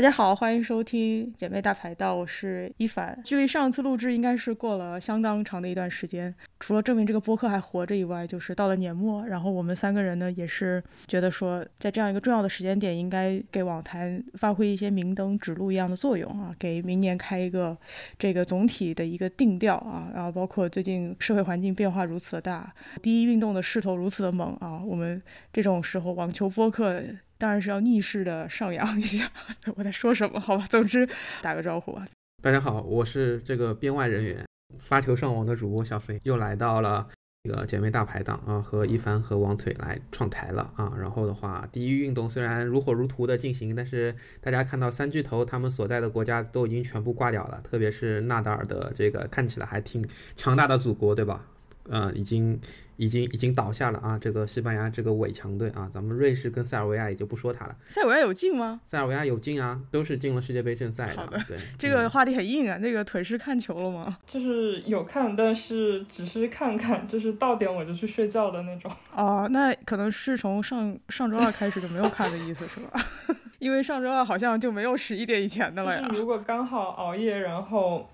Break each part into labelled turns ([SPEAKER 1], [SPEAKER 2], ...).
[SPEAKER 1] 大家好，欢迎收听姐妹大排档，我是一凡。距离上次录制应该是过了相当长的一段时间，除了证明这个播客还活着以外，就是到了年末，然后我们三个人呢也是觉得说，在这样一个重要的时间点，应该给网坛发挥一些明灯指路一样的作用啊，给明年开一个这个总体的一个定调啊，然后包括最近社会环境变化如此的大，第一运动的势头如此的猛啊，我们这种时候网球播客。当然是要逆势的上扬一下。我在说什么？好吧，总之打个招呼吧。
[SPEAKER 2] 大家好，我是这个编外人员，发球上网的主播小飞，又来到了这个姐妹大排档啊，和一帆和王腿来创台了啊。然后的话，第一运动虽然如火如荼的进行，但是大家看到三巨头他们所在的国家都已经全部挂掉了，特别是纳达尔的这个看起来还挺强大的祖国，对吧？呃，已经已经已经倒下了啊！这个西班牙这个伪强队啊，咱们瑞士跟塞尔维亚也就不说他了。
[SPEAKER 1] 塞尔维亚有进吗？
[SPEAKER 2] 塞尔维亚有进啊，都是进了世界杯正赛的。
[SPEAKER 1] 好
[SPEAKER 2] 的，对，
[SPEAKER 1] 这个话题很硬啊。那个腿是看球了吗？
[SPEAKER 3] 就是有看，但是只是看看，就是到点我就去睡觉的那种。
[SPEAKER 1] 哦，那可能是从上上周二开始就没有看的意思是吧？因为上周二好像就没有十一点以前的了呀。
[SPEAKER 3] 如果刚好熬夜，然后。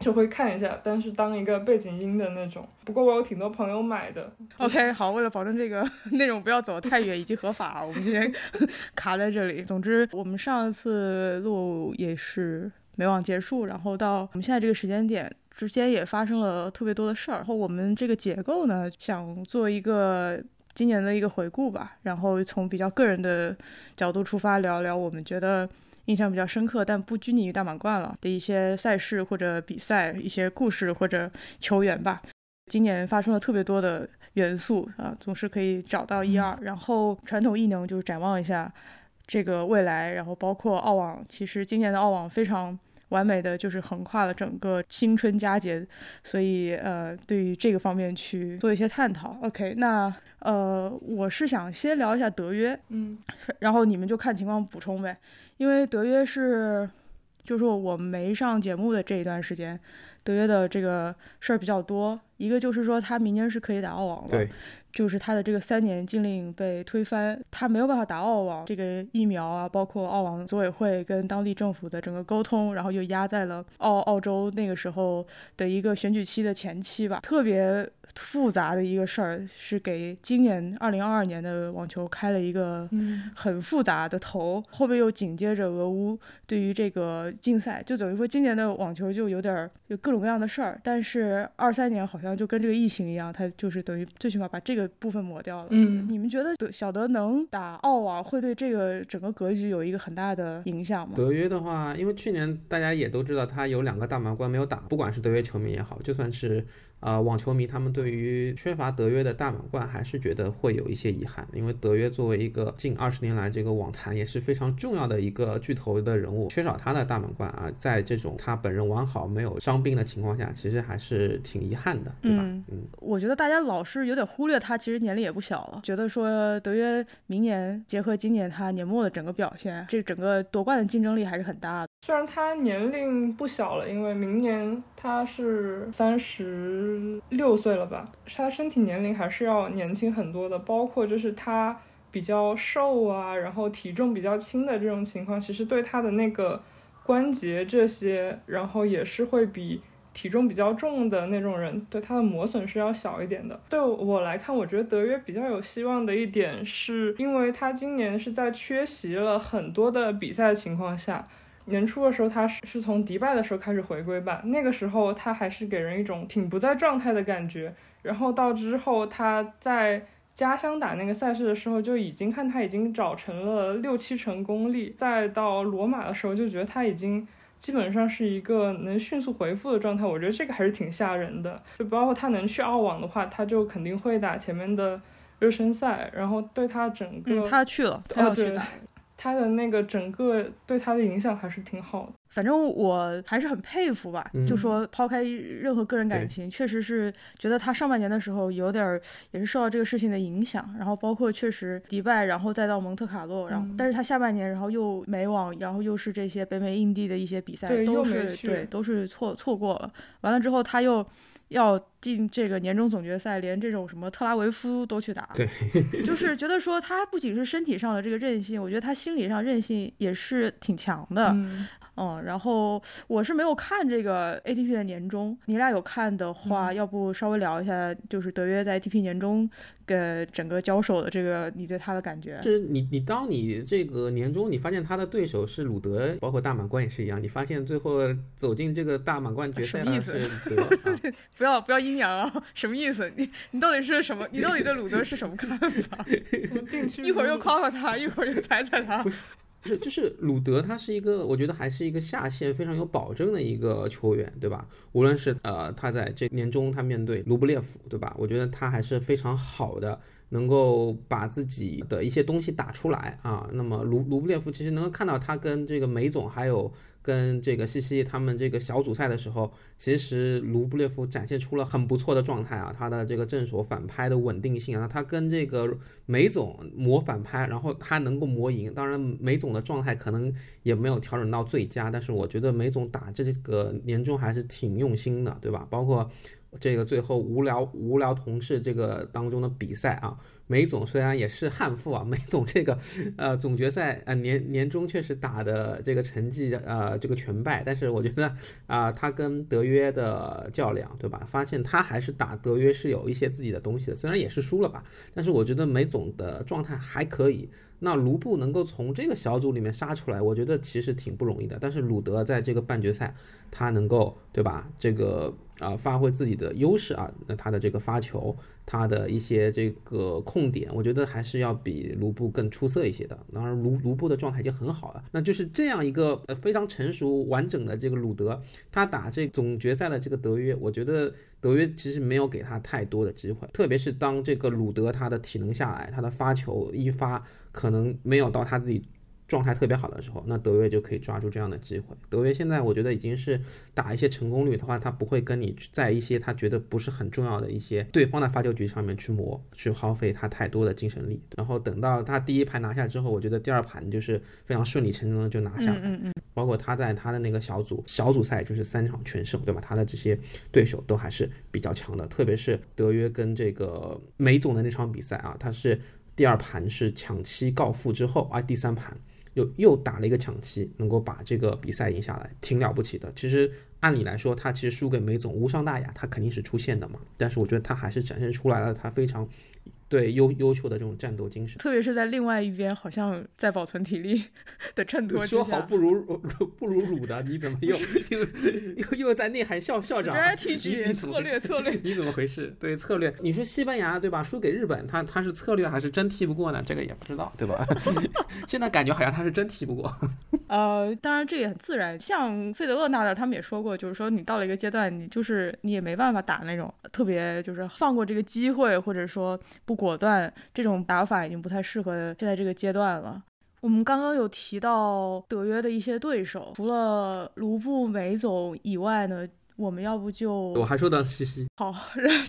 [SPEAKER 3] 就会看一下，但是当一个背景音的那种。不过我有挺多朋友买的。
[SPEAKER 1] OK，好，为了保证这个 内容不要走太远以及合法，我们今天 卡在这里。总之，我们上一次录也是没网结束，然后到我们现在这个时间点之间也发生了特别多的事儿。然后我们这个结构呢，想做一个今年的一个回顾吧，然后从比较个人的角度出发聊聊我们觉得。印象比较深刻，但不拘泥于大满贯了的一些赛事或者比赛，一些故事或者球员吧。今年发生了特别多的元素啊，总是可以找到一二。然后传统异能就是展望一下这个未来，然后包括澳网，其实今年的澳网非常完美的就是横跨了整个新春佳节，所以呃，对于这个方面去做一些探讨。OK，那呃，我是想先聊一下德约，
[SPEAKER 3] 嗯，
[SPEAKER 1] 然后你们就看情况补充呗。因为德约是，就是我没上节目的这一段时间，德约的这个事儿比较多。一个就是说他明年是可以打澳网了。就是他的这个三年禁令被推翻，他没有办法打澳网。这个疫苗啊，包括澳网组委会跟当地政府的整个沟通，然后又压在了澳澳洲那个时候的一个选举期的前期吧，特别复杂的一个事儿，是给今年二零二二年的网球开了一个很复杂的头。后面又紧接着俄乌对于这个竞赛，就等于说今年的网球就有点有各种各样的事儿。但是二三年好像就跟这个疫情一样，它就是等于最起码把这个。部分抹掉了。
[SPEAKER 3] 嗯，
[SPEAKER 1] 你们觉得德小德能打澳网会对这个整个格局有一个很大的影响吗？
[SPEAKER 2] 德约的话，因为去年大家也都知道他有两个大满贯没有打，不管是德约球迷也好，就算是。啊，网球迷他们对于缺乏德约的大满贯还是觉得会有一些遗憾，因为德约作为一个近二十年来这个网坛也是非常重要的一个巨头的人物，缺少他的大满贯啊，在这种他本人完好没有伤病的情况下，其实还是挺遗憾的，对吧？
[SPEAKER 1] 嗯，我觉得大家老是有点忽略他，其实年龄也不小了，觉得说德约明年结合今年他年末的整个表现，这整个夺冠的竞争力还是很大的。
[SPEAKER 3] 虽然他年龄不小了，因为明年他是三十六岁了吧，他身体年龄还是要年轻很多的。包括就是他比较瘦啊，然后体重比较轻的这种情况，其实对他的那个关节这些，然后也是会比体重比较重的那种人对他的磨损是要小一点的。对我来看，我觉得德约比较有希望的一点，是因为他今年是在缺席了很多的比赛的情况下。年初的时候，他是是从迪拜的时候开始回归吧，那个时候他还是给人一种挺不在状态的感觉。然后到之后他在家乡打那个赛事的时候，就已经看他已经找成了六七成功力。再到罗马的时候，就觉得他已经基本上是一个能迅速回复的状态。我觉得这个还是挺吓人的。就包括他能去澳网的话，他就肯定会打前面的热身赛，然后对他整个
[SPEAKER 1] 他去了，他要去打。
[SPEAKER 3] 他的那个整个对他的影响还是挺好的。
[SPEAKER 1] 反正我还是很佩服吧，
[SPEAKER 2] 嗯
[SPEAKER 1] 就说抛开任何个人感情，确实是觉得他上半年的时候有点儿也是受到这个事情的影响，然后包括确实迪拜，然后再到蒙特卡洛，然后、
[SPEAKER 3] 嗯
[SPEAKER 1] 但是他下半年然后又美网，然后又是这些北美、印地的一些比赛都是对都是错错过了，完了之后他又。要进这个年终总决赛，连这种什么特拉维夫都去打，
[SPEAKER 2] 对，
[SPEAKER 1] 就是觉得说他不仅是身体上的这个韧性，我觉得他心理上韧性也是挺强的。
[SPEAKER 3] 嗯，
[SPEAKER 1] 嗯，然后我是没有看这个 ATP 的年终，你俩有看的话，
[SPEAKER 3] 嗯
[SPEAKER 1] 要不稍微聊一下，就是德约在 ATP 年终跟整个交手的这个，你对他的感觉？
[SPEAKER 2] 就是你你当你这个年终，你发现他的对手是鲁德，包括大满贯也是一样，你发现最后走进这个大满贯决赛
[SPEAKER 1] 什么意思
[SPEAKER 2] 的是鲁德 啊。
[SPEAKER 1] 不要不要阴阳啊，什么意思？你你到底是什么？你到底对鲁德是什么看法？一会儿又夸夸他，一会儿又踩踩他。
[SPEAKER 2] 是，就是鲁德，他是一个，我觉得还是一个下限非常有保证的一个球员，对吧？无论是呃，他在这年终他面对卢布列夫，对吧？我觉得他还是非常好的，能够把自己的一些东西打出来啊。那么卢卢布列夫其实能够看到他跟这个梅总还有跟这个西西他们这个小组赛的时候，其实卢布列夫展现出了很不错的状态啊，他的这个正手反拍的稳定性啊，他跟这个梅总磨反拍，然后他能够磨赢。当然，梅总的状态可能也没有调整到最佳，但是我觉得梅总打这个年终还是挺用心的，对吧？包括这个最后无聊无聊同事这个当中的比赛啊，梅总虽然也是悍妇啊，梅总这个呃总决赛呃年年终确实打的这个成绩呃这个全败，但是我觉得啊、他跟德约的较量，对吧？发现他还是打德约是有一些自己的东西的，虽然也是输了吧，但是我觉得梅总的状态还可以。那卢布能够从这个小组里面杀出来，我觉得其实挺不容易的。但是鲁德在这个半决赛，他能够对吧？这个啊、发挥自己的优势啊，那他的这个发球，他的一些这个控点，我觉得还是要比卢布更出色一些的。当然卢卢布的状态已经很好了，那就是这样一个呃非常成熟完整的这个鲁德，他打这总决赛的这个德约，我觉得德约其实没有给他太多的机会，特别是当这个鲁德他的体能下来，他的发球一发可能没有到他自己状态特别好的时候，那德约就可以抓住这样的机会。德约现在我觉得已经是打一些成功率的话，他不会跟你去在一些他觉得不是很重要的一些对方的发球局上面去磨，去耗费他太多的精神力。然后等到他第一盘拿下之后，我觉得第二盘就是非常顺理成章的就拿下了。
[SPEAKER 1] 嗯嗯嗯，
[SPEAKER 2] 包括他在他的那个小组小组赛就是三场全胜，对吧？他的这些对手都还是比较强的，特别是德约跟这个梅总的那场比赛啊，他是第二盘是抢七告负之后啊，第三盘又又打了一个抢七，能够把这个比赛赢下来，挺了不起的。其实按理来说，他其实输给梅总无伤大雅，他肯定是出线的嘛。但是我觉得他还是展现出来了他非常对优优秀的这种战斗精神。
[SPEAKER 1] 特别是在另外一边，好像在保存体力的衬托
[SPEAKER 2] 说好。不如 不如鲁的，你怎么又又又又在内涵校校长？你
[SPEAKER 1] strategy
[SPEAKER 2] 你
[SPEAKER 1] 策略策略，
[SPEAKER 2] 你怎么回事？对策略，你说西班牙对吧？输给日本，他他是策略还是真踢不过呢？这个也不知道，对吧？现在感觉好像他是真踢不过。
[SPEAKER 1] 呃，当然这也很自然。像费德勒那点儿，他们也说过，就是说你到了一个阶段，你就是你也没办法打那种特别就是放过这个机会，或者说不果断，这种打法已经不太适合现在这个阶段了。我们刚刚有提到德约的一些对手，除了卢布、梅总以外呢，我们要不就
[SPEAKER 2] 我还说到西西，
[SPEAKER 1] 好，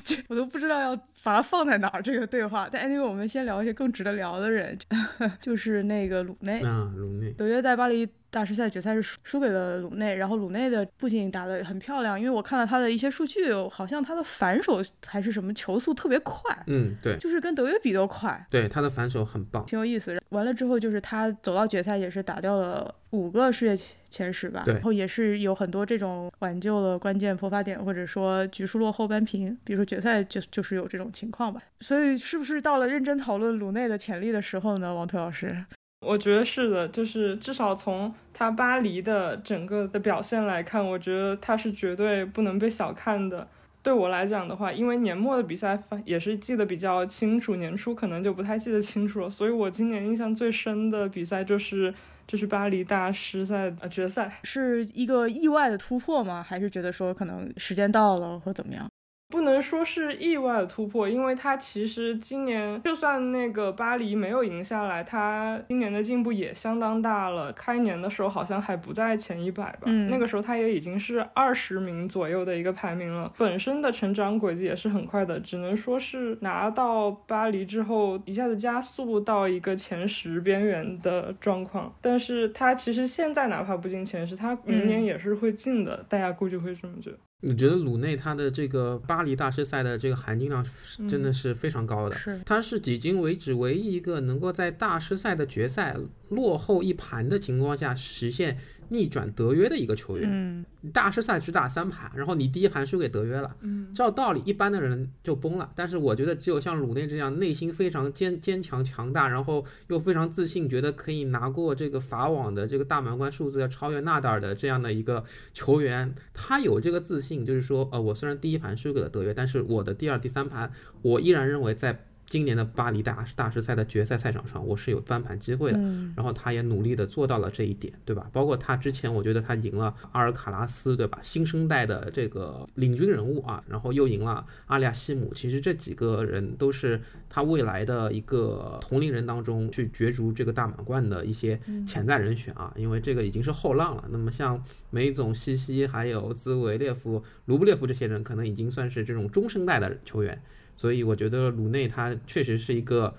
[SPEAKER 1] 这我都不知道要把它放在哪儿这个对话。但 anyway，我们先聊一些更值得聊的人，就是那个鲁内。
[SPEAKER 2] 啊，鲁内，
[SPEAKER 1] 德约在巴黎大师赛决赛是输输给了鲁内，然后鲁内的不仅打得很漂亮，因为我看了他的一些数据，好像他的反手还是什么球速特别快，
[SPEAKER 2] 嗯，对
[SPEAKER 1] 就是跟德约比都快，
[SPEAKER 2] 对，他的反手很棒。
[SPEAKER 1] 挺有意思。完了之后，就是他走到决赛也是打掉了五个世界前十吧，然后也是有很多这种挽救了关键破发点，或者说局数落后扳平，比如说决赛就就是有这种情况吧。所以是不是到了认真讨论鲁内的潜力的时候呢，王推老师？
[SPEAKER 3] 我觉得是的，就是至少从他巴黎的整个的表现来看，我觉得他是绝对不能被小看的。对我来讲的话，因为年末的比赛也是记得比较清楚，年初可能就不太记得清楚了，所以我今年印象最深的比赛就是就是巴黎大师赛呃决赛。
[SPEAKER 1] 是一个意外的突破吗？还是觉得说可能时间到了或怎么样？
[SPEAKER 3] 不能说是意外的突破，因为他其实今年就算那个巴黎没有赢下来，他今年的进步也相当大了。开年的时候好像还不在前一百吧，
[SPEAKER 1] 嗯
[SPEAKER 3] 那个时候他也已经是二十名左右的一个排名了，本身的成长轨迹也是很快的，只能说是拿到巴黎之后一下子加速到一个前十边缘的状况。但是他其实现在哪怕不进前十，他明年
[SPEAKER 1] 嗯
[SPEAKER 3] 也是会进的，大家估计会这么觉得。
[SPEAKER 2] 你觉得鲁内他的这个巴黎大师赛的这个含金量是真的是非常高的？
[SPEAKER 1] 是
[SPEAKER 2] 他是迄今为止唯一一个能够在大师赛的决赛落后一盘的情况下实现逆转德约的一个球员。
[SPEAKER 1] 嗯
[SPEAKER 2] 大师赛只打三盘，然后你第一盘输给德约了，
[SPEAKER 3] 嗯，
[SPEAKER 2] 照道理一般的人就崩了。但是我觉得只有像鲁内这样内心非常坚坚强强大，然后又非常自信，觉得可以拿过这个法网的这个大满贯数字，要超越纳达尔的这样的一个球员，他有这个自信，就是说，呃，我虽然第一盘输给了德约，但是我的第二、第三盘，我依然认为在今年的巴黎大大师赛的决赛赛场上，我是有翻盘机会的。
[SPEAKER 1] 嗯
[SPEAKER 2] 然后他也努力的做到了这一点，对吧？包括他之前，我觉得他赢了阿尔卡拉斯，对吧？新生代的这个领军人物啊，然后又赢了阿利亚西姆。其实这几个人都是他未来的一个同龄人当中去角逐这个大满贯的一些潜在人选啊，因为这个已经是后浪了。那么像梅总、西西还有兹维列夫、卢布列夫这些人，可能已经算是这种中生代的球员。所以我觉得鲁内他确实是一个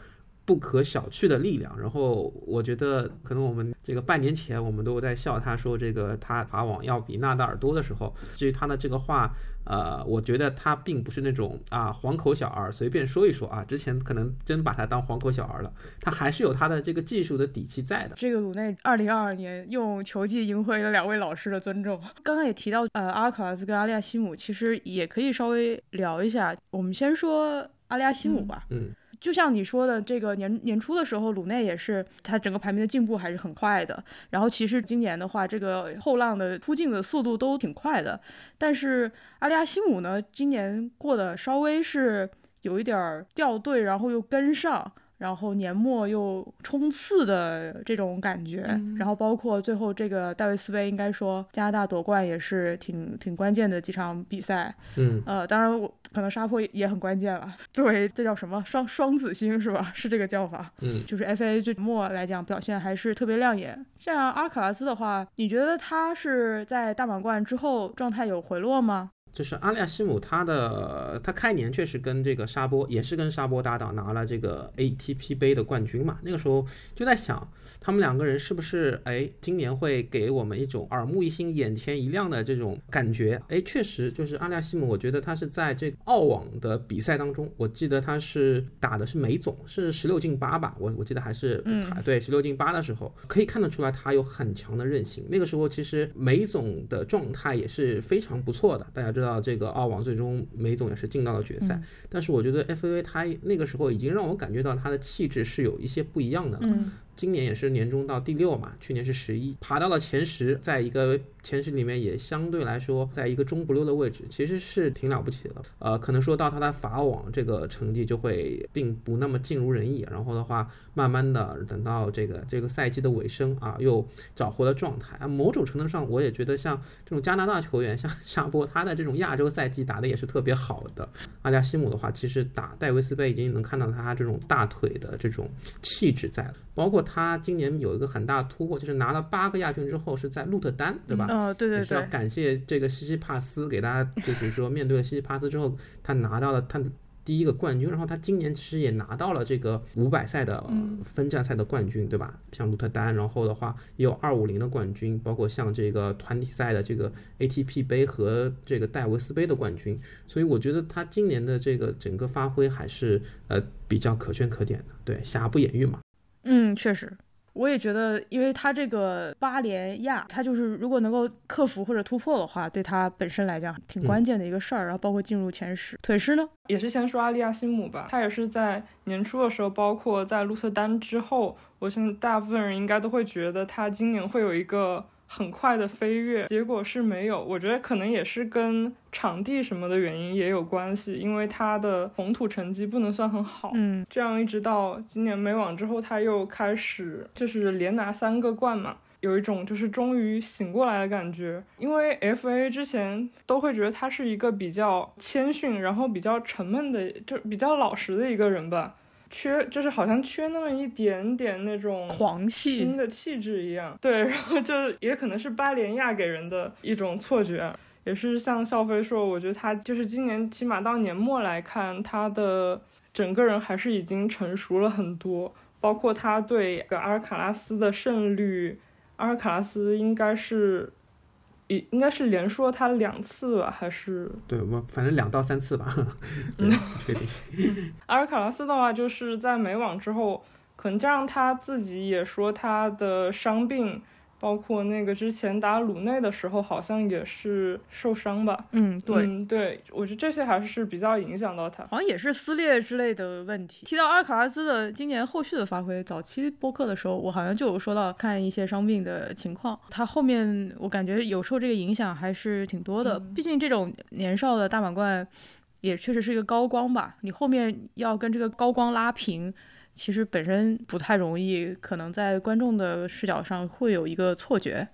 [SPEAKER 2] 不可小觑的力量。然后我觉得可能我们这个半年前我们都在笑他说这个他法网要比纳达尔多的时候，至于他的这个话，呃，我觉得他并不是那种啊黄口小儿随便说一说啊。之前可能真把他当黄口小儿了，他还是有他的这个技术的底气在的。
[SPEAKER 1] 这个鲁内二零二二年用球技赢回了两位老师的尊重。刚刚也提到，呃，阿尔卡拉斯跟阿利亚西姆，其实也可以稍微聊一下。我们先说阿利亚西姆吧。
[SPEAKER 2] 嗯，
[SPEAKER 1] 就像你说的，这个年年初的时候，鲁内也是他整个排名的进步还是很快的。然后其实今年的话，这个后浪的突进的速度都挺快的。但是阿利亚西姆呢，今年过得稍微是有一点儿掉队，然后又跟上。然后年末又冲刺的这种感觉，
[SPEAKER 3] 嗯
[SPEAKER 1] 然后包括最后这个戴维斯杯，应该说加拿大夺冠也是挺挺关键的几场比赛，
[SPEAKER 2] 嗯，
[SPEAKER 1] 呃，当然我可能沙坡也很关键了，作为这叫什么双双子星是吧？是这个叫法。
[SPEAKER 2] 嗯，
[SPEAKER 1] 就是 FA 最末来讲表现还是特别亮眼。像阿尔卡拉斯的话，你觉得他是在大满贯之后状态有回落吗？
[SPEAKER 2] 就是阿利亚西姆，他的他开年确实跟这个沙波也是跟沙波搭档拿了这个 ATP 杯的冠军嘛。那个时候就在想，他们两个人是不是哎今年会给我们一种耳目一新、眼前一亮的这种感觉？哎，确实就是阿利亚西姆，我觉得他是在这个澳网的比赛当中，我记得他是打的是美总，是十六进八吧，我我记得还是
[SPEAKER 1] 嗯
[SPEAKER 2] 排对十六进八的时候，可以看得出来他有很强的韧性。那个时候其实梅总的状态也是非常不错的，大家知道这个澳网最终梅总也是进到了决赛，
[SPEAKER 1] 嗯
[SPEAKER 2] 但是我觉得 FAA 他那个时候已经让我感觉到他的气质是有一些不一样的了。
[SPEAKER 1] 嗯
[SPEAKER 2] 今年也是年终到第六嘛，去年是十一，爬到了前十，在一个前十里面也相对来说，在一个中不溜的位置，其实是挺了不起的。呃，可能说到他的法网这个成绩就会并不那么尽如人意，然后的话，慢慢的等到这个这个赛季的尾声啊，又找回了状态啊。某种程度上，我也觉得像这种加拿大球员，像沙波，他的这种亚洲赛季打的也是特别好的。阿加西姆的话，其实打戴维斯杯已经能看到他这种大腿的这种气质在了，包括他今年有一个很大的突破，就是拿了八个亚军之后是在鹿特丹，对吧？
[SPEAKER 1] 呃，对对
[SPEAKER 2] 也是要，感谢这个西西帕斯给大家，就比如说面对了西西帕斯之后，他拿到了他的第一个冠军，然后他今年其实也拿到了这个五百赛的呃分站赛的冠军，对吧？像鹿特丹，然后的话也有二五零的冠军，包括像这个团体赛的这个 ATP 杯和这个戴维斯杯的冠军，所以我觉得他今年的这个整个发挥还是呃比较可圈可点的，对，瑕不掩瑜嘛。
[SPEAKER 1] 嗯，确实。我也觉得，因为他这个八连亚，他就是如果能够克服或者突破的话，对他本身来讲挺关键的一个事儿。然后包括进入前十，腿师呢？
[SPEAKER 3] 也是先说阿利亚西姆吧，他也是在年初的时候，包括在鹿特丹之后，我相信大部分人应该都会觉得他今年会有一个很快的飞跃，结果是没有。我觉得可能也是跟场地什么的原因也有关系，因为他的红土成绩不能算很好。
[SPEAKER 1] 嗯
[SPEAKER 3] 这样一直到今年美网之后，他又开始就是连拿三个冠嘛。有一种就是终于醒过来的感觉。因为 F A 之前都会觉得他是一个比较谦逊，然后比较沉闷的，就比较老实的一个人吧。缺就是好像缺那么一点点那种
[SPEAKER 1] 狂气
[SPEAKER 3] 新的气质一样，对，然后就也可能是巴莲亚给人的一种错觉，也是像笑飞说，我觉得他就是今年起码到年末来看，他的整个人还是已经成熟了很多，包括他对阿尔卡拉斯的胜率，阿尔卡拉斯应该是。应该是连说他两次吧，还是
[SPEAKER 2] 对我反正两到三次吧，嗯，确定。
[SPEAKER 3] 阿尔卡拉斯的话，就是在美网之后，可能加上他自己也说他的伤病。包括那个之前打鲁内的时候，好像也是受伤吧？
[SPEAKER 1] 嗯，对，
[SPEAKER 3] 嗯，对，我觉得这些还是比较影响到他，
[SPEAKER 1] 好像也是撕裂之类的问题。提到阿尔卡拉斯的今年后续的发挥，早期播客的时候，我好像就有说到看一些伤病的情况。他后面我感觉有受这个影响还是挺多的，毕竟这种年少的大满贯也确实是一个高光吧，你后面要跟这个高光拉平。其实本身不太容易，可能在观众的视角上会有一个错觉。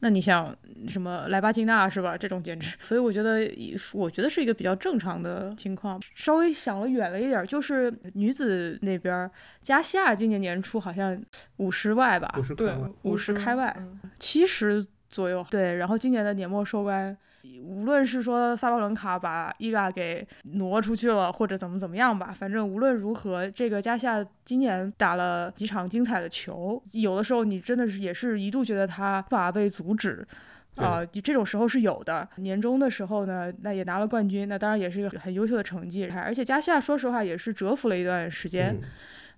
[SPEAKER 1] 那你想什么莱巴金娜是吧？这种简直，所以我觉得，我觉得是一个比较正常的情况。稍微想了远了一点，就是女子那边，加西亚今年年初好像五十外吧，
[SPEAKER 3] 对，
[SPEAKER 1] 五十开外，七十左右。对，然后今年的年末收官。无论是说萨巴伦卡把伊嘎给挪出去了，或者怎么怎么样吧，反正无论如何，这个加夏今年打了几场精彩的球，有的时候你真的是也是一度觉得他无法被阻止，啊，这种时候是有的。年终的时候呢，那也拿了冠军，那当然也是一个很优秀的成绩。而且加夏说实话也是蛰伏了一段时间，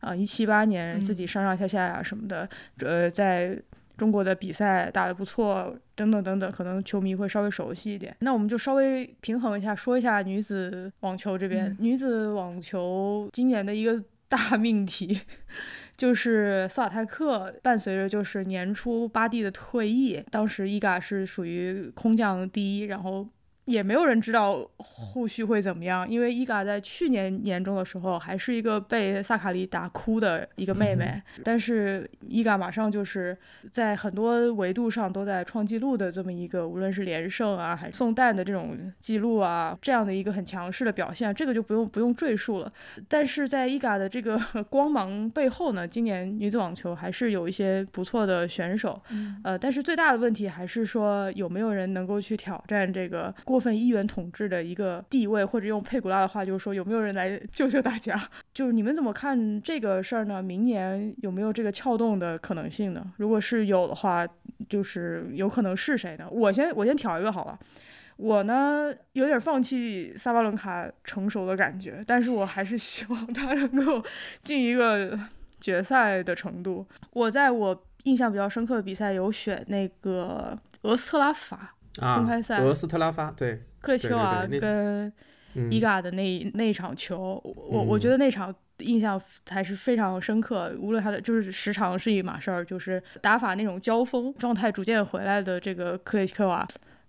[SPEAKER 1] 啊，一七八年自己上上下下呀什么的，呃，在。中国的比赛打得不错，等等等等，可能球迷会稍微熟悉一点。那我们就稍微平衡一下，说一下女子网球这边。女子网球今年的一个大命题，就是斯瓦泰克伴随着就是年初巴蒂的退役，当时伊嘎是属于空降第一，然后。也没有人知道后续会怎么样，因为伊嘎在去年年中的时候还是一个被萨卡里打哭的一个妹妹，但是伊嘎马上就是在很多维度上都在创纪录的这么一个，无论是连胜啊，还是送蛋的这种记录啊，这样的一个很强势的表现，这个就不用不用赘述了。但是在伊嘎的这个 光芒背后呢，今年女子网球还是有一些不错的选手，呃，但是最大的问题还是说有没有人能够去挑战这个过。份一元统治的一个地位，或者用佩古拉的话，就是说有没有人来救救大家？就是你们怎么看这个事儿呢？明年有没有这个撬动的可能性呢？如果是有的话，就是有可能是谁呢？我先我先挑一个好了。我呢有点放弃萨巴伦卡成熟的感觉，但是我还是希望他能够进一个决赛的程度。我在我印象比较深刻的比赛有选那个俄斯特拉法。公开赛，
[SPEAKER 2] 俄斯特拉发对
[SPEAKER 1] 克列丘瓦跟伊嘎的那那场球，我我觉得那场印象还是非常深刻。无论他的就是时长是一码事儿，就是打法那种交锋状态逐渐回来的这个克列丘瓦，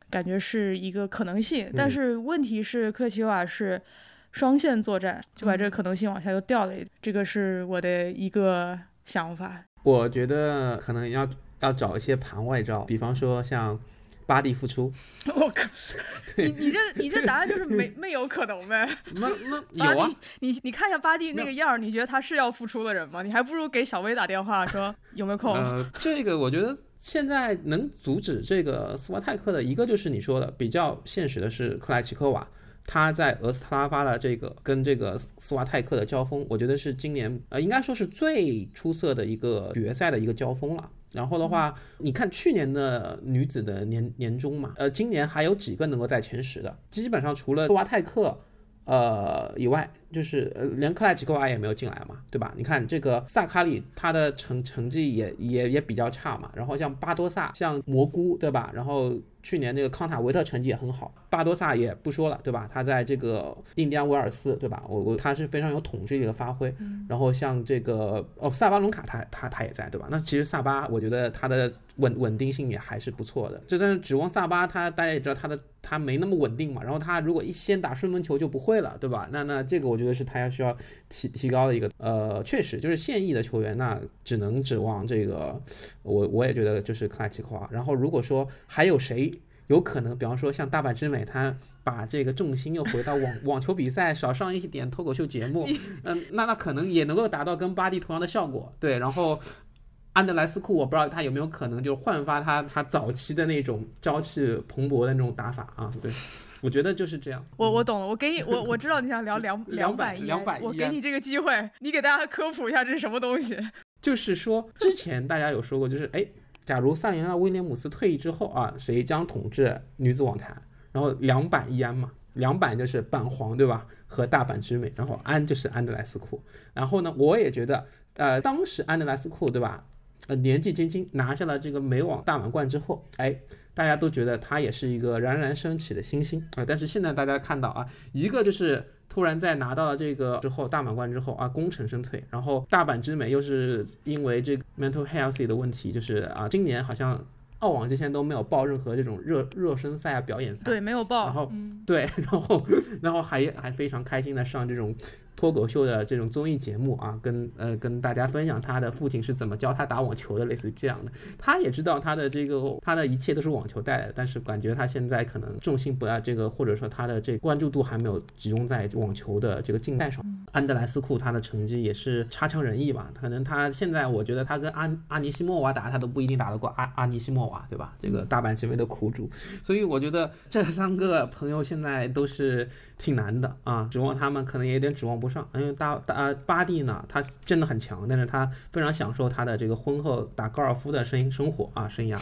[SPEAKER 1] 感觉是一个可能性。但是问题是克列丘瓦是双线作战，就把这个可能性往下又掉了一。这个是我的一个想法。
[SPEAKER 2] 我觉得可能要要找一些盘外招，比方说像。巴蒂复出，
[SPEAKER 1] 我靠！你你这你这答案就是没 没有可能呗？
[SPEAKER 2] 那那有啊！
[SPEAKER 1] 你你看一下巴蒂那个样儿，你觉得他是要复出的人吗？你还不如给小薇打电话说有没有空。
[SPEAKER 2] 呃，这个我觉得现在能阻止这个斯瓦泰克的一个就是你说的比较现实的是克莱奇科瓦，他在俄斯特拉发的这个跟这个斯瓦泰克的交锋，我觉得是今年呃应该说是最出色的一个决赛的一个交锋了。然后的话，你看去年的女子的年年终嘛，呃，今年还有几个能够在前十的？基本上除了斯瓦泰克，呃以外，就是呃连克莱奇科娃也没有进来嘛，对吧？你看这个萨卡里，他的成成绩也也也比较差嘛。然后像巴多萨，像蘑菇，对吧？然后。去年那个康塔维特成绩也很好，巴多萨也不说了，对吧？他在这个印第安维尔斯，对吧？我我他是非常有统治力的发挥。然后像这个哦，萨巴隆卡他他他也在，对吧？那其实萨巴，我觉得他的稳稳定性也还是不错的。这但是指望萨巴，他大家也知道他的他没那么稳定嘛。然后他如果一先打顺风球就不会了，对吧？那那这个我觉得是他要需要提提高的一个呃，确实就是现役的球员，那只能指望这个。我我也觉得就是克莱奇科娃。然后如果说还有谁有可能，比方说像大阪之美，他把这个重心又回到网 网球比赛，少上一点脱口秀节目，嗯，那那可能也能够达到跟巴蒂同样的效果。对，然后。安德莱斯库，我不知道他有没有可能就焕发他他早期的那种朝气蓬勃的那种打法啊？对，我觉得就是这样。
[SPEAKER 1] 我我懂了，我给你我我知道你想聊两
[SPEAKER 2] 两
[SPEAKER 1] 百
[SPEAKER 2] 两百，
[SPEAKER 1] 我给你这个机会，你给大家科普一下这是什么东西。
[SPEAKER 2] 就是说，之前大家有说过，就是哎，假如萨琳娜威廉姆斯退役之后啊，谁将统治女子网坛？然后两板一安嘛，两板就是板皇对吧？和大阪之美，然后安就是安德莱斯库。然后呢，我也觉得，呃，当时安德莱斯库对吧？呃，年纪轻轻拿下了这个美网大满贯之后，哎，大家都觉得他也是一个冉冉升起的新星啊。但是现在大家看到啊，一个就是突然在拿到了这个之后大满贯之后啊，功成身退，然后大阪之美又是因为这个 mental health 的问题，就是啊，今年好像澳网之前都没有报任何这种热热身赛啊、表演赛，
[SPEAKER 1] 对，没有报。
[SPEAKER 2] 然后对，然后然后还还非常开心的上这种。脱口秀的这种综艺节目啊，跟呃跟大家分享他的父亲是怎么教他打网球的，类似于这样的。他也知道他的这个他的一切都是网球带来的，但是感觉他现在可能重心不在这个，或者说他的这关注度还没有集中在网球的这个竞赛上。安德莱斯库他的成绩也是差强人意吧？可能他现在我觉得他跟阿阿尼西莫娃打，他都不一定打得过阿阿尼西莫娃，对吧？这个大阪直美的苦主。所以我觉得这三个朋友现在都是。挺难的啊，指望他们可能也有点指望不上，因为大大巴蒂呢，他真的很强，但是他非常享受他的这个婚后打高尔夫的生生活啊生涯。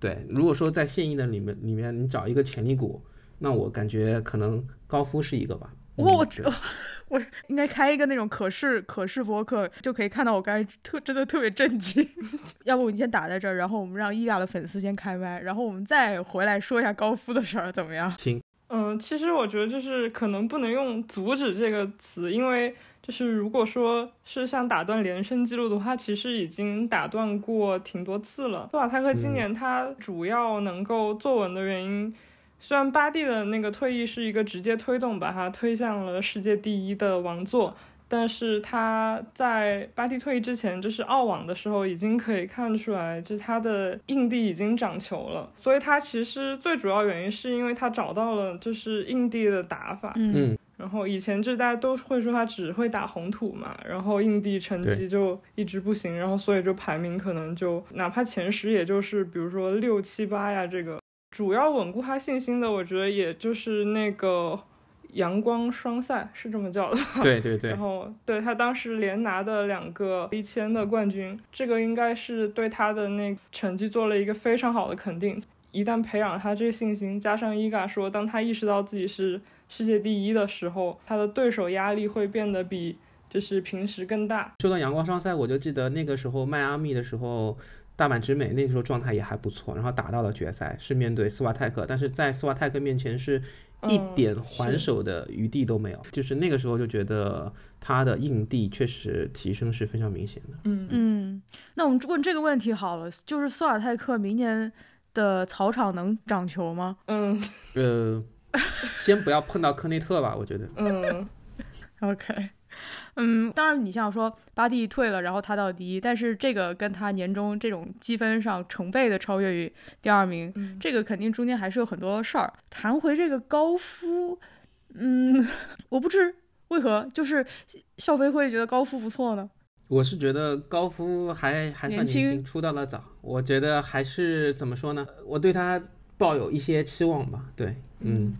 [SPEAKER 2] 对，如果说在现役的里面里面你找一个潜力股，那我感觉可能高夫是一个吧。
[SPEAKER 1] 我我 我应该开一个那种可视可视博客，就可以看到我刚才特真的特别震惊。要不我们先打在这儿，然后我们让伊嘎的粉丝先开麦，然后我们再回来说一下高夫的事儿，怎么样？
[SPEAKER 2] 行。
[SPEAKER 3] 嗯，其实我觉得就是可能不能用阻止这个词，因为就是如果说是像打断连胜记录的话，其实已经打断过挺多次了。杜瓦泰克今年他主要能够坐稳的原因，虽然巴蒂的那个退役是一个直接推动把他推向了世界第一的王座。但是他在巴蒂退役之前，就是澳网的时候，已经可以看出来，就是他的硬地已经长球了。所以他其实最主要原因是因为他找到了就是硬地的打法。
[SPEAKER 2] 嗯。
[SPEAKER 3] 然后以前就大家都会说他只会打红土嘛，然后硬地成绩就一直不行，然后所以就排名可能就哪怕前十，也就是比如说六七八呀这个。主要稳固他信心的，我觉得也就是那个。阳光双赛是这么叫的，
[SPEAKER 2] 对对对。
[SPEAKER 3] 然后对他当时连拿的两个一千的冠军，这个应该是对他的那成绩做了一个非常好的肯定。一旦培养他这个信心，加上伊嘎说，当他意识到自己是世界第一的时候，他的对手压力会变得比就是平时更大。
[SPEAKER 2] 说到阳光双赛，我就记得那个时候迈阿密的时候。大阪直美那个时候状态也还不错，然后打到了决赛，是面对斯瓦泰克，但是在斯瓦泰克面前是一点还手的余地都没有，就是那个时候就觉得他的硬地确实提升是非常明显的。
[SPEAKER 1] 嗯嗯，那我们问这个问题好了，就是斯瓦泰克明年的草场能长球吗？
[SPEAKER 3] 嗯，
[SPEAKER 2] 呃，先不要碰到科内特吧，我觉得。
[SPEAKER 3] 嗯，
[SPEAKER 1] OK。嗯，当然，你像说巴蒂退了，然后他到第一，但是这个跟他年终这种积分上成倍的超越于第二名，这个肯定中间还是有很多事儿。谈回这个高夫，嗯，我不知为何就是校飞会觉得高夫不错呢？
[SPEAKER 2] 我是觉得高夫还还算年轻，出道的早，我觉得还是怎么说呢？我对他抱有一些期望吧。对，嗯。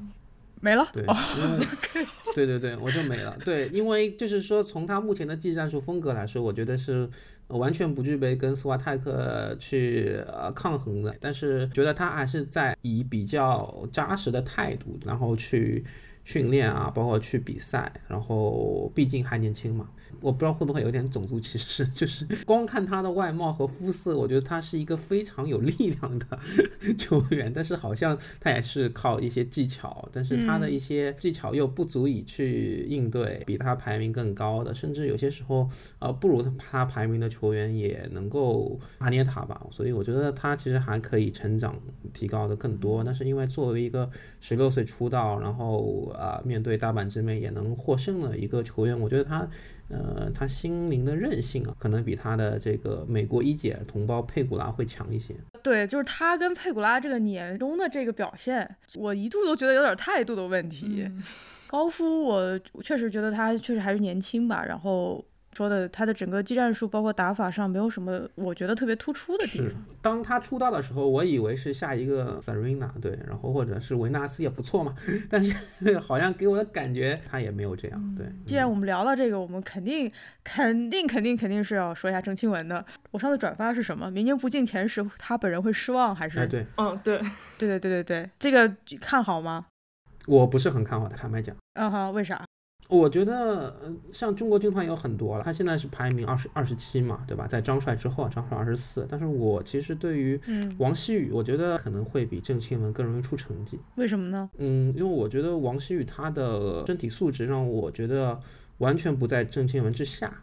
[SPEAKER 1] 没了，
[SPEAKER 2] 对，对对对，我就没了。对，因为就是说，从他目前的技战术风格来说，我觉得是完全不具备跟斯瓦泰克去呃抗衡的。但是觉得他还是在以比较扎实的态度，然后去训练啊，包括去比赛，然后毕竟还年轻嘛。我不知道会不会有点种族歧视，就是光看他的外貌和肤色，我觉得他是一个非常有力量的 球员，但是好像他也是靠一些技巧，但是他的一些技巧又不足以去应对比他排名更高的，甚至有些时候呃不如他排名的球员也能够拿捏他吧。所以我觉得他其实还可以成长提高的更多，但是因为作为一个十六岁出道，然后啊面对大阪直美也能获胜的一个球员，我觉得他。呃，他心灵的韧性啊，可能比他的这个美国一姐同胞佩古拉会强一些。
[SPEAKER 1] 对，就是他跟佩古拉这个年终的这个表现，我一度都觉得有点态度的问题。高夫，我确实觉得他确实还是年轻吧，然后。说的他的整个技战术，包括打法上，没有什么我觉得特别突出的地方。
[SPEAKER 2] 当他出道的时候，我以为是下一个 Serena，对，然后或者是维纳斯也不错嘛。但是 好像给我的感觉他也没有这样。对，
[SPEAKER 1] 既然我们聊到这个，我们肯定肯定肯定肯定是要说一下郑钦文的。我上次转发是什么？明年不进前十，他本人会失望还是？
[SPEAKER 2] 哎对，
[SPEAKER 3] 嗯，对，
[SPEAKER 1] 对对对对对，这个看好吗？
[SPEAKER 2] 我不是很看好，坦白讲。
[SPEAKER 1] 嗯哼，为啥？
[SPEAKER 2] 我觉得，像中国军团有很多了，他现在是排名二十二十七嘛，对吧？在张帅之后，张帅二十四。但是我其实对于王希宇，我觉得可能会比郑钦文更容易出成绩。
[SPEAKER 1] 为什么呢？
[SPEAKER 2] 嗯，因为我觉得王希宇他的身体素质让我觉得完全不在郑钦文之下，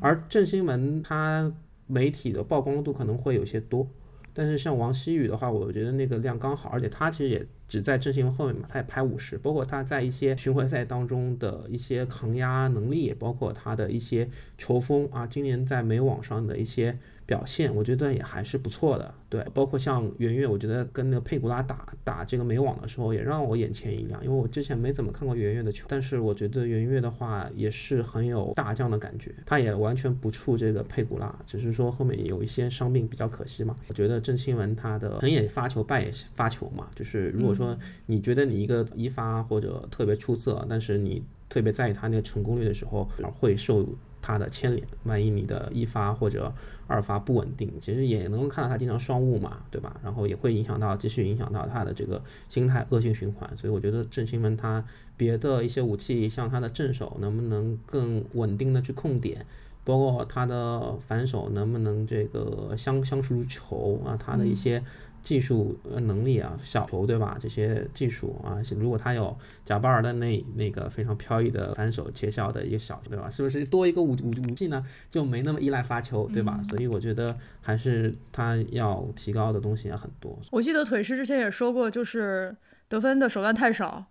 [SPEAKER 2] 而郑钦文他媒体的曝光度可能会有些多。但是像王希雨的话，我觉得那个量刚好，而且他其实也只在郑钦文后面嘛，他也排五十，包括他在一些巡回赛当中的一些抗压能力，包括他的一些球风啊，今年在美网上的一些。表现我觉得也还是不错的，对，包括像圆圆，我觉得跟那个佩古拉打打这个美网的时候，也让我眼前一亮，因为我之前没怎么看过圆圆的球，但是我觉得圆圆的话也是很有大将的感觉，他也完全不怵这个佩古拉，只是说后面有一些伤病比较可惜嘛。我觉得郑钦文他的成也发球，败也发球嘛，就是如果说你觉得你一个一发或者特别出色，但是你特别在意他那个成功率的时候，会受他的牵连，万一你的一发或者二发不稳定，其实也能够看到他经常双误嘛，对吧？然后也会影响到，继续影响到他的这个心态恶性循环。所以我觉得郑钦文他别的一些武器，像他的正手能不能更稳定的去控点，包括他的反手能不能这个相相处球啊，他的一些。技术能力啊，小球对吧？这些技术啊，如果他有贾巴尔的那那个非常飘逸的反手切削的一个小球，对吧？是不是多一个武武武器呢？就没那么依赖发球，对吧？所以我觉得还是他要提高的东西也很多。
[SPEAKER 1] 我记得腿师之前也说过，就是得分的手段太少，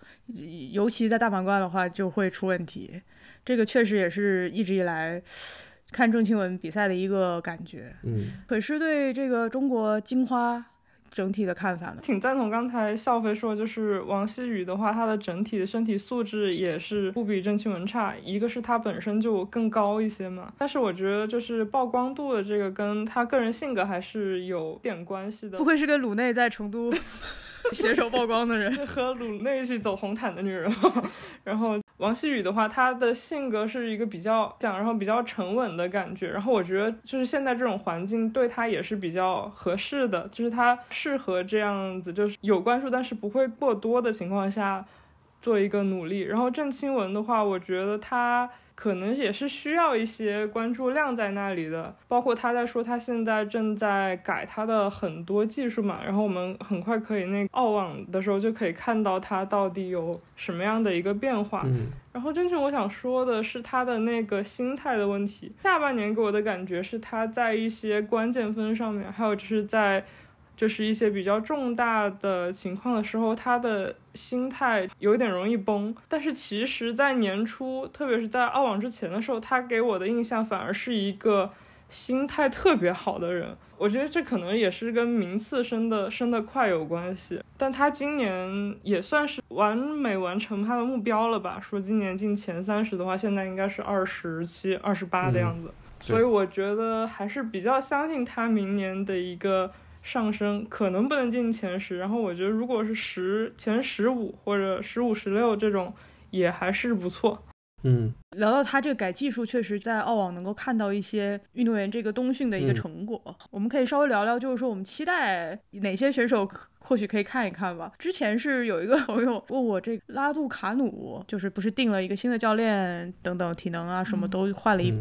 [SPEAKER 1] 尤其在大满贯的话就会出问题。这个确实也是一直以来看郑钦文比赛的一个感觉。
[SPEAKER 2] 嗯，
[SPEAKER 1] 腿师对这个中国金花。整体的看法呢？
[SPEAKER 3] 挺赞同刚才笑飞说，就是王希雨的话，她的整体的身体素质也是不比郑钦文差。一个是她本身就更高一些嘛，但是我觉得就是曝光度的这个跟她个人性格还是有点关系的。
[SPEAKER 1] 不愧是跟鲁内在成都 携手曝光的人，
[SPEAKER 3] 和鲁内一起走红毯的女人。然后。王希宇的话，他的性格是一个比较讲，然后比较沉稳的感觉。然后我觉得，就是现在这种环境对他也是比较合适的，就是他适合这样子，就是有关注，但是不会过多的情况下做一个努力。然后郑钦文的话，我觉得他。可能也是需要一些关注量在那里的，包括他在说他现在正在改他的很多技术嘛，然后我们很快可以那澳网的时候就可以看到他到底有什么样的一个变化。
[SPEAKER 2] 嗯，
[SPEAKER 3] 然后真正我想说的是他的那个心态的问题，下半年给我的感觉是他在一些关键分上面，还有就是在。就是一些比较重大的情况的时候，他的心态有点容易崩。但是其实，在年初，特别是在澳网之前的时候，他给我的印象反而是一个心态特别好的人。我觉得这可能也是跟名次升的升的快有关系。但他今年也算是完美完成他的目标了吧？说今年进前三十的话，现在应该是二十七、二十八的样子。所以我觉得还是比较相信他明年的一个。上升可能不能进前十，然后我觉得如果是十前十五或者十五十六这种也还是不错。
[SPEAKER 2] 嗯，
[SPEAKER 1] 聊到他这个改技术，确实在澳网能够看到一些运动员这个冬训的一个成果。我们可以稍微聊聊，就是说我们期待哪些选手或许可以看一看吧。之前是有一个朋友问我，这拉杜卡努就是不是定了一个新的教练等等，体能啊什么都换了一。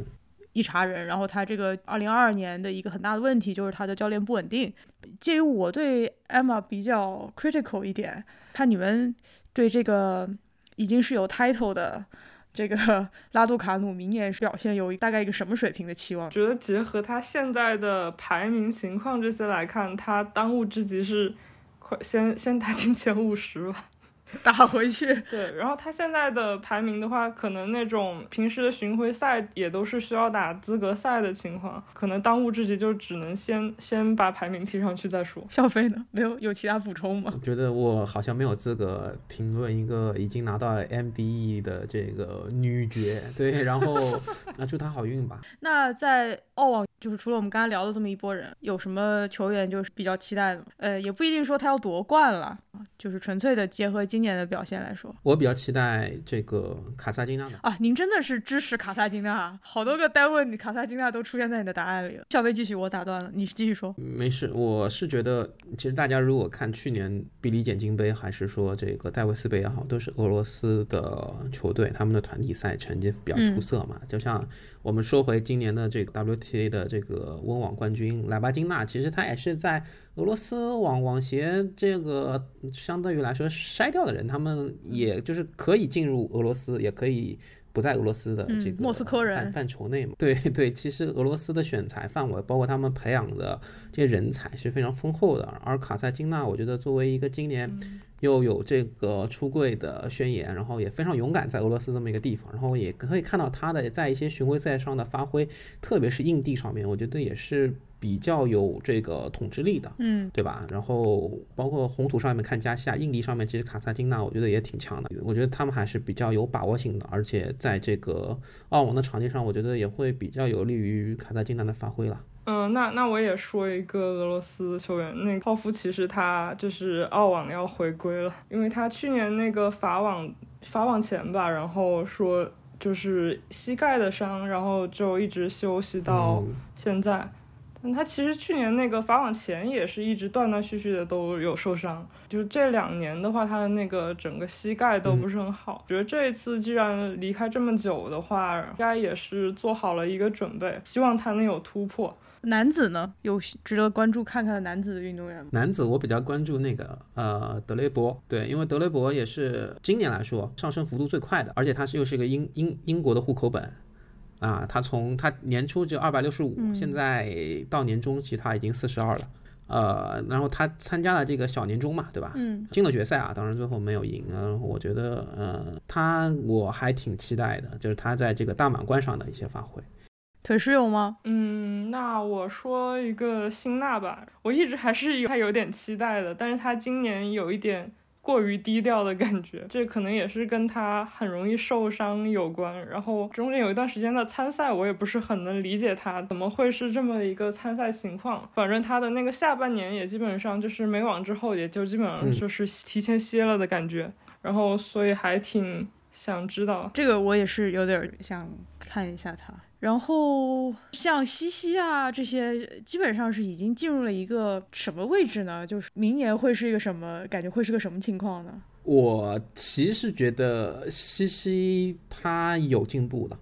[SPEAKER 1] 一茬人，然后他这个二零二二年的一个很大的问题就是他的教练不稳定。鉴于我对 Emma 比较 critical 一点，看你们对这个已经是有 title 的这个 拉杜卡努明年表现有大概一个什么水平的期望？
[SPEAKER 3] 觉得结合他现在的排名情况这些来看，他当务之急是快先先打进前五十吧。
[SPEAKER 1] 打回去，
[SPEAKER 3] 对，然后他现在的排名的话，可能那种平时的巡回赛也都是需要打资格赛的情况，可能当务之急就只能先先把排名提上去再说。
[SPEAKER 1] 小飞呢？没有有其他补充吗？
[SPEAKER 2] 我觉得我好像没有资格评论一个已经拿到 MBE 的这个女爵，对，然后 那祝她好运吧。
[SPEAKER 1] 那在澳网，就是除了我们刚刚聊的这么一波人，有什么球员就是比较期待的吗？呃，也不一定说他要夺冠了，就是纯粹的结合今。年的表现来说，
[SPEAKER 2] 我比较期待这个卡萨金娜的
[SPEAKER 1] 啊！您真的是支持卡萨金娜？好多个单问你卡萨金娜都出现在你的答案里了。小飞继续，我打断了，你继续说。
[SPEAKER 2] 没事，我是觉得，其实大家如果看去年比利简金杯，还是说这个戴维斯杯也好，都是俄罗斯的球队，他们的团体赛成绩比较出色嘛。就像我们说回今年的这个 WTA 的这个温网冠军莱巴金娜，其实她也是在。俄罗斯网网协这个相对于来说筛掉的人，他们也就是可以进入俄罗斯，也可以不在俄罗斯的这个
[SPEAKER 1] 莫斯科人
[SPEAKER 2] 范畴内嘛。对对，其实俄罗斯的选材范围，包括他们培养的这些人才是非常丰厚的。而卡塞金娜，我觉得作为一个今年又有这个出柜的宣言，然后也非常勇敢在俄罗斯这么一个地方，然后也可以看到他的在一些巡回赛上的发挥，特别是硬地上面，我觉得也是。比较有这个统治力的，
[SPEAKER 1] 嗯，
[SPEAKER 2] 对吧？然后包括红土上面看加西亚，硬地上面其实卡萨金娜我觉得也挺强的。我觉得他们还是比较有把握性的，而且在这个澳网的场地上，我觉得也会比较有利于卡萨金娜的发挥了。
[SPEAKER 3] 嗯，那那我也说一个俄罗斯球员，那泡芙其实他就是澳网要回归了，因为他去年那个法网法网前吧，然后说就是膝盖的伤，然后就一直休息到现在。嗯，他其实去年那个法网前也是一直断断续续的都有受伤，就是这两年的话，他的那个整个膝盖都不是很好。觉得这一次既然离开这么久的话，应该也是做好了一个准备，希望他能有突破。
[SPEAKER 1] 男子呢，有值得关注看看的男子的运动员吗？
[SPEAKER 2] 男子我比较关注那个呃德雷博，对，因为德雷博也是今年来说上升幅度最快的，而且他是又是一个英英英国的户口本。啊，他从他年初就二百六十五，现在到年终其实他已经四十二了，呃，然后他参加了这个小年终嘛，对吧？
[SPEAKER 1] 嗯，
[SPEAKER 2] 进了决赛啊，当然最后没有赢啊。我觉得，呃，他我还挺期待的，就是他在这个大满贯上的一些发挥。
[SPEAKER 1] 腿是有吗？
[SPEAKER 3] 嗯，那我说一个辛纳吧，我一直还是他有点期待的，但是他今年有一点。过于低调的感觉，这可能也是跟他很容易受伤有关。然后中间有一段时间的参赛，我也不是很能理解他怎么会是这么一个参赛情况。反正他的那个下半年也基本上就是没网之后，也就基本上就是提前歇了的感觉。然后所以还挺想知道，
[SPEAKER 1] 这个我也是有点想看一下他。然后像西西啊这些，基本上是已经进入了一个什么位置呢？就是明年会是一个什么感觉？会是个什么情况呢？
[SPEAKER 2] 我其实觉得西西他有进步了。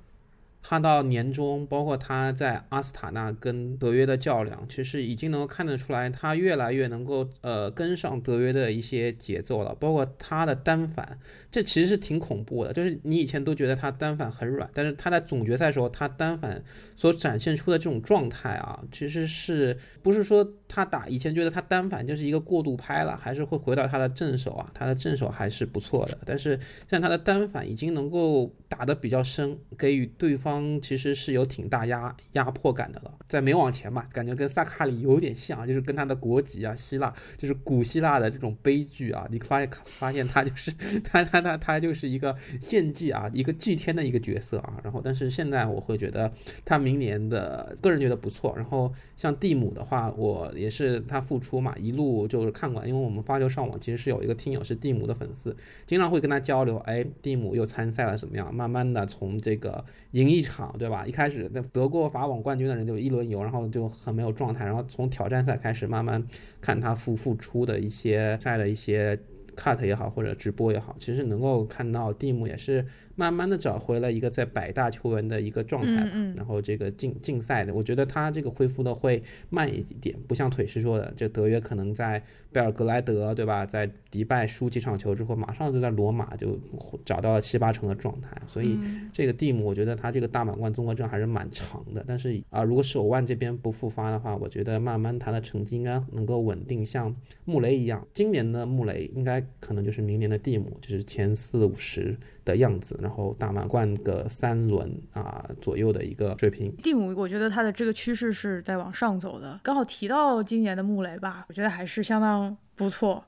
[SPEAKER 2] 他到年终，包括他在阿斯塔纳跟德约的较量，其实已经能够看得出来，他越来越能够呃跟上德约的一些节奏了。包括他的单反，这其实是挺恐怖的。就是你以前都觉得他单反很软，但是他在总决赛的时候，他单反所展现出的这种状态啊，其实是不是说他打以前觉得他单反就是一个过度拍了，还是会回到他的正手啊？他的正手还是不错的，但是像他的单反已经能够打得比较深，给予对方。其实是有挺大压压迫感的了，在没往前嘛，感觉跟萨卡里有点像，就是跟他的国籍啊，希腊，就是古希腊的这种悲剧啊，你发现发现他就是 他他他他就是一个献祭啊，一个祭天的一个角色啊。然后，但是现在我会觉得他明年的个人觉得不错。然后像蒂姆的话，我也是他复出嘛，一路就是看过来，因为我们发球上网其实是有一个听友是蒂姆的粉丝，经常会跟他交流，哎，蒂姆又参赛了怎么样？慢慢的从这个赢一场，对吧？一开始得过法网冠军的人就一轮游，然后就很没有状态，然后从挑战赛开始慢慢看他复复出的一些赛的一些 cut 也好，或者直播也好，其实能够看到蒂姆也是。慢慢的找回了一个在百大球员的一个状态，然后这个竞竞赛的，我觉得他这个恢复的会慢一点，不像腿师说的，就德约可能在贝尔格莱德，对吧？在迪拜输几场球之后，马上就在罗马就找到了七八成的状态，所以这个蒂姆，我觉得他这个大满贯综合症还是蛮长的。但是啊，如果手腕这边不复发的话，我觉得慢慢他的成绩应该能够稳定，像穆雷一样。今年的穆雷应该可能就是明年的蒂姆，就是前四五十。的样子，然后大满贯个三轮啊左右的一个水平。
[SPEAKER 1] 蒂姆，我觉得他的这个趋势是在往上走的。刚好提到今年的穆雷吧，我觉得还是相当不错。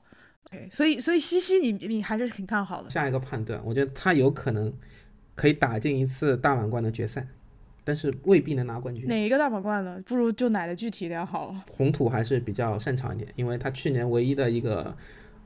[SPEAKER 1] 对，所以所以西西，你你还是挺看好的。
[SPEAKER 2] 下一个判断，我觉得他有可能可以打进一次大满贯的决赛，但是未必能拿冠军。
[SPEAKER 1] 哪一个大满贯呢？不如就奶的具体点好了。
[SPEAKER 2] 红土还是比较擅长一点，因为他去年唯一的一个。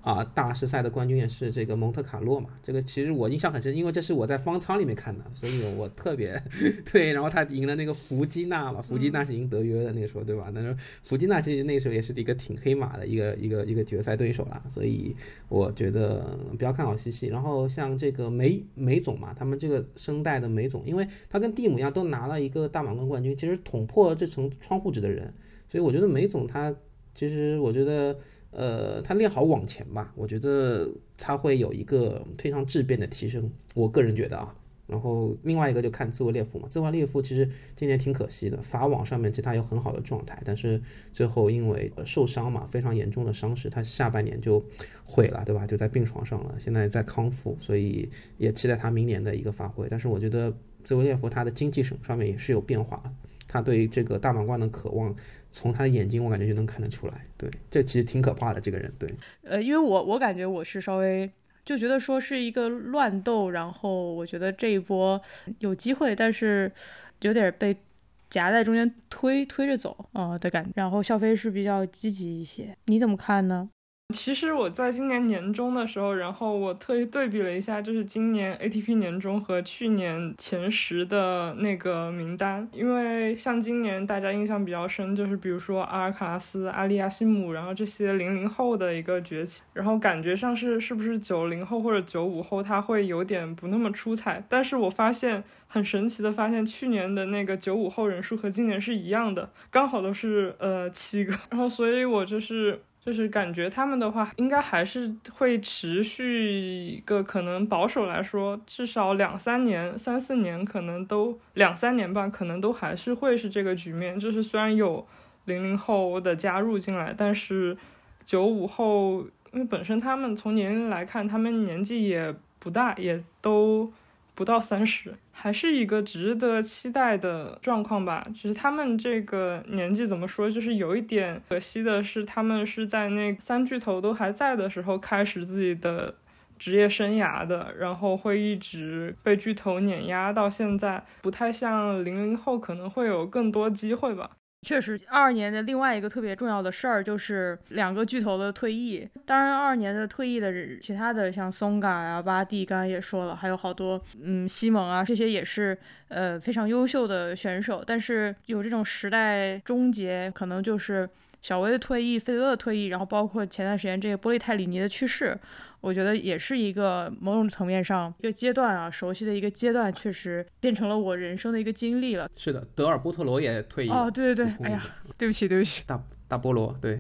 [SPEAKER 2] 啊，大师赛的冠军也是这个蒙特卡洛嘛，这个其实我印象很深，因为这是我在方舱里面看的，所以我特别 对。然后他赢了那个弗基纳嘛，弗基纳是赢德约的那个时候，对吧？那时候弗基纳其实那个时候也是一个挺黑马的一个一个一个决赛对手啦，所以我觉得比较看好西西。然后像这个梅梅总嘛，他们这个生代的梅总，因为他跟蒂姆一样都拿了一个大满贯冠军，其实捅破这层窗户纸的人，所以我觉得梅总他其实我觉得。呃，他练好往前吧，我觉得他会有一个非常质变的提升。我个人觉得啊，然后另外一个就看兹维列夫嘛，兹维列夫其实今年挺可惜的，法网上面其实他有很好的状态，但是最后因为受伤嘛，非常严重的伤势，他下半年就毁了，对吧？就在病床上了，现在在康复，所以也期待他明年的一个发挥。但是我觉得兹维列夫他的精气神上面也是有变化，他对这个大满贯的渴望。从他的眼睛，我感觉就能看得出来。对，这其实挺可怕的。这个人，对，
[SPEAKER 1] 呃，因为我我感觉我是稍微就觉得说是一个乱斗，然后我觉得这一波有机会，但是有点被夹在中间推推着走啊的感觉。然后笑飞是比较积极一些，你怎么看呢？
[SPEAKER 3] 其实我在今年年中的时候，然后我特意对比了一下，就是今年 ATP 年中和去年前十的那个名单。因为像今年大家印象比较深，就是比如说阿尔卡拉斯、阿利亚西姆，然后这些零零后的一个崛起，然后感觉上是是不是九零后或者九五后他会有点不那么出彩。但是我发现很神奇的发现，去年的那个九五后人数和今年是一样的，刚好都是呃七个。然后所以我就是。就是感觉他们的话，应该还是会持续一个可能保守来说，至少两三年、三四年，可能都两三年吧，可能都还是会是这个局面。就是虽然有零零后的加入进来，但是九五后，因为本身他们从年龄来看，他们年纪也不大，也都。不到三十，还是一个值得期待的状况吧。只是他们这个年纪怎么说，就是有一点可惜的是，他们是在那三巨头都还在的时候开始自己的职业生涯的，然后会一直被巨头碾压到现在，不太像零零后可能会有更多机会吧。
[SPEAKER 1] 确实，二二年的另外一个特别重要的事儿就是两个巨头的退役。当然，二二年的退役的其他的像松嘎呀、巴蒂，刚刚也说了，还有好多，嗯，西蒙啊，这些也是呃非常优秀的选手。但是有这种时代终结，可能就是小威的退役、费德勒的退役，然后包括前段时间这个波利泰里尼的去世。我觉得也是一个某种层面上一个阶段啊，熟悉的一个阶段，确实变成了我人生的一个经历了。
[SPEAKER 2] 是的，德尔波特罗也退役
[SPEAKER 1] 哦，对对对，哎呀，对不起对不起，
[SPEAKER 2] 大大菠萝对。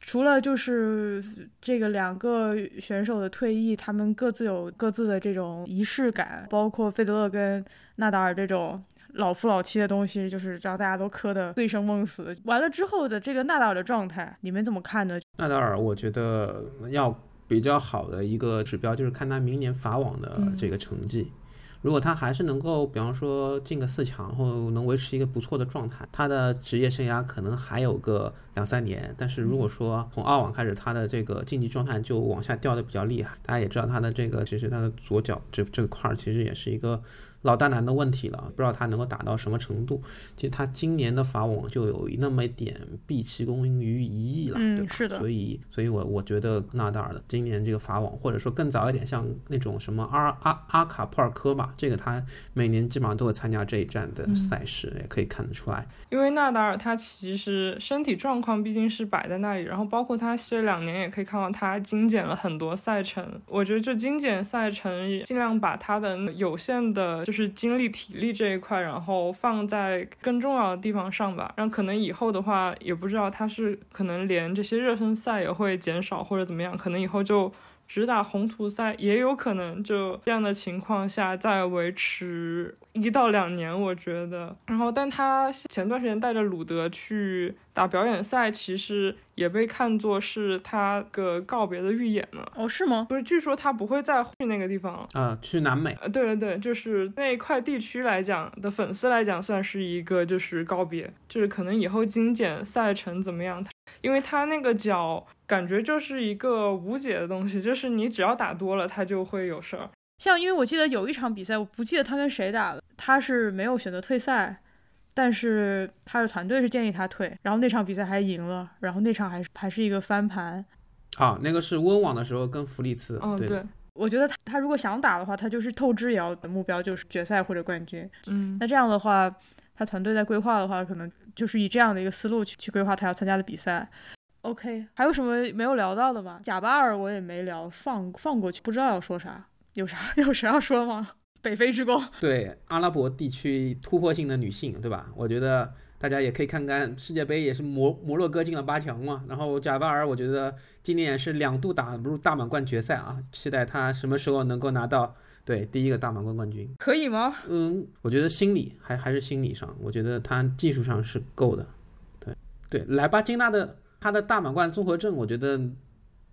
[SPEAKER 1] 除了就是这个两个选手的退役，他们各自有各自的这种仪式感，包括费德勒跟纳达尔这种老夫老妻的东西，就是让大家都磕的醉生梦死。完了之后的这个纳达尔的状态，你们怎么看呢？
[SPEAKER 2] 纳达尔，我觉得要。比较好的一个指标就是看他明年法网的这个成绩，如果他还是能够，比方说进个四强，后能维持一个不错的状态，他的职业生涯可能还有个两三年。但是如果说从澳网开始，他的这个竞技状态就往下掉的比较厉害，大家也知道他的这个其实他的左脚这这块儿其实也是一个老大难的问题了，不知道他能够打到什么程度。其实他今年的法网就有那么一点毕其功于一役了，对吧？
[SPEAKER 1] 是的。
[SPEAKER 2] 所以，所以我我觉得纳达尔的今年这个法网，或者说更早一点，像那种什么阿阿阿卡普尔科吧，这个他每年基本上都会参加这一站的赛事，也可以看得出来。
[SPEAKER 3] 因为纳达尔他其实身体状况毕竟是摆在那里，然后包括他这两年也可以看到他精简了很多赛程。我觉得这精简赛程，尽量把他的有限的，就是精力体力这一块，然后放在更重要的地方上吧。然后可能以后的话，也不知道他是可能连这些热身赛也会减少或者怎么样，可能以后就。只打红土赛也有可能，就这样的情况下再维持一到两年，我觉得。然后，但他前段时间带着鲁德去打表演赛，其实也被看作是他个告别的预演了。
[SPEAKER 1] 哦，是吗？
[SPEAKER 3] 不是，据说他不会再去那个地方了。
[SPEAKER 2] 啊，去南美。
[SPEAKER 3] 对对对，就是那一块地区来讲的粉丝来讲，算是一个就是告别，就是可能以后精简赛程怎么样？因为他那个脚。感觉就是一个无解的东西，就是你只要打多了，他就会有事儿。
[SPEAKER 1] 像因为我记得有一场比赛，我不记得他跟谁打了，他是没有选择退赛，但是他的团队是建议他退，然后那场比赛还赢了，然后那场还是还是一个翻盘。
[SPEAKER 2] 啊，那个是温网的时候跟弗里茨。
[SPEAKER 3] 嗯，
[SPEAKER 2] 对。
[SPEAKER 1] 我觉得他他如果想打的话，他就是透支也要的目标就是决赛或者冠军。
[SPEAKER 3] 嗯，
[SPEAKER 1] 那这样的话，他团队在规划的话，可能就是以这样的一个思路去去规划他要参加的比赛。OK，还有什么没有聊到的吗？贾巴尔我也没聊，放放过去，不知道要说啥，有啥 有啥要说吗？北非之光，
[SPEAKER 2] 对阿拉伯地区突破性的女性，对吧？我觉得大家也可以看看世界杯，也是摩摩洛哥进了八强嘛。然后贾巴尔，我觉得今年也是两度打入大满贯决赛啊，期待他什么时候能够拿到对第一个大满贯冠军，
[SPEAKER 1] 可以吗？
[SPEAKER 2] 嗯，我觉得心理还还是心理上，我觉得他技术上是够的。对对，莱巴，金娜的。他的大满贯综合症，我觉得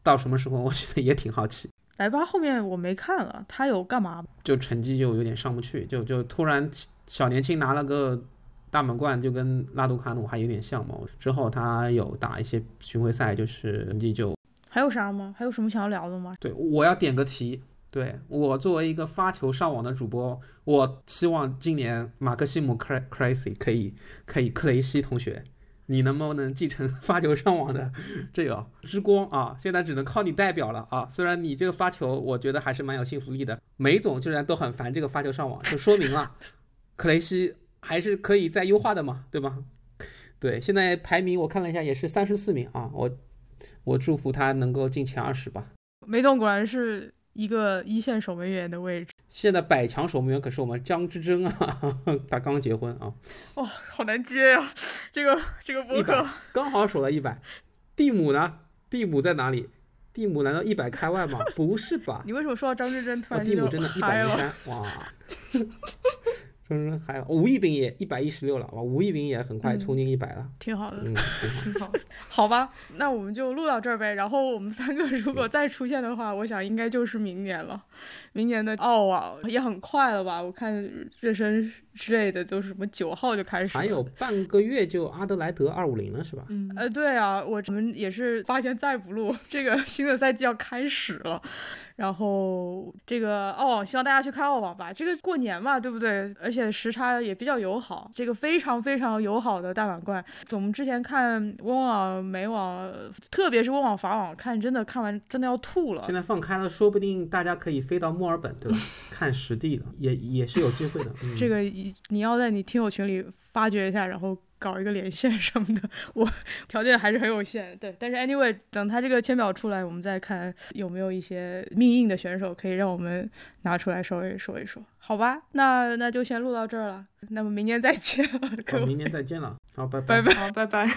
[SPEAKER 2] 到什么时候，我觉得也挺好奇。
[SPEAKER 1] 莱巴后面我没看了，他有干嘛？
[SPEAKER 2] 就成绩就有点上不去，就就突然小年轻拿了个大满贯，就跟拉杜卡努还有点像嘛。之后他有打一些巡回赛，就是成绩就
[SPEAKER 1] 还有啥吗？还有什么想要聊的吗？
[SPEAKER 2] 对，我要点个题。对我作为一个发球上网的主播，我希望今年马克西姆克克雷西可以可以克雷西同学。你能不能继承 发球上网的这个之光啊？现在只能靠你代表了啊！虽然你这个发球，我觉得还是蛮有信服力的。梅总居然都很烦这个发球上网，就说明了 克雷西还是可以再优化的嘛，对吧？对，现在排名我看了一下，也是三十四名啊。我我祝福他能够进前二十吧。
[SPEAKER 1] 梅总果然是。一个一线守门员的位置，
[SPEAKER 2] 现在百强守门员可是我们张之臻啊，他刚结婚啊，
[SPEAKER 1] 哇，好难接呀，这个这个博客
[SPEAKER 2] 刚好守了一百，蒂姆呢？蒂姆在哪里？蒂姆难道一百开外吗？不是吧？
[SPEAKER 1] 你为什么说到张之臻突然
[SPEAKER 2] 蒂姆真的一百零三，哇！说说还有吴亦斌也一百一十六了，哇！吴亦斌也很快冲进一百了，
[SPEAKER 1] 挺好的，
[SPEAKER 2] 嗯，
[SPEAKER 1] 挺好。好吧，那我们就录到这儿呗。然后我们三个 如果再出现的话，我想应该就是明年了。明年的澳网也很快了吧？我看热身之类的都是什么九号就开始，
[SPEAKER 2] 还有半个月就阿德莱德二五零了是吧？
[SPEAKER 1] 嗯，呃，对啊，我们也是发现再不录，这个新的赛季要开始了。然后这个澳网，希望大家去看澳网吧。这个过年嘛，对不对？而且时差也比较友好，这个非常非常友好的大满贯。我们之前看温网、美网，特别是温网、法网，看真的看完真的要吐了。
[SPEAKER 2] 现在放开了，说不定大家可以飞到墨尔本，对吧？看实地的，也也是有机会的。
[SPEAKER 1] 这个你要在你听友群里发掘一下，然后。搞一个连线什么的，我条件还是很有限，对。但是 anyway，等他这个签表出来，我们再看有没有一些命硬的选手可以让我们拿出来稍微说一说，好吧？那那就先录到这儿了，那么明年再见了，
[SPEAKER 2] 明年再见了，好，拜
[SPEAKER 1] 拜，
[SPEAKER 3] 好，拜拜。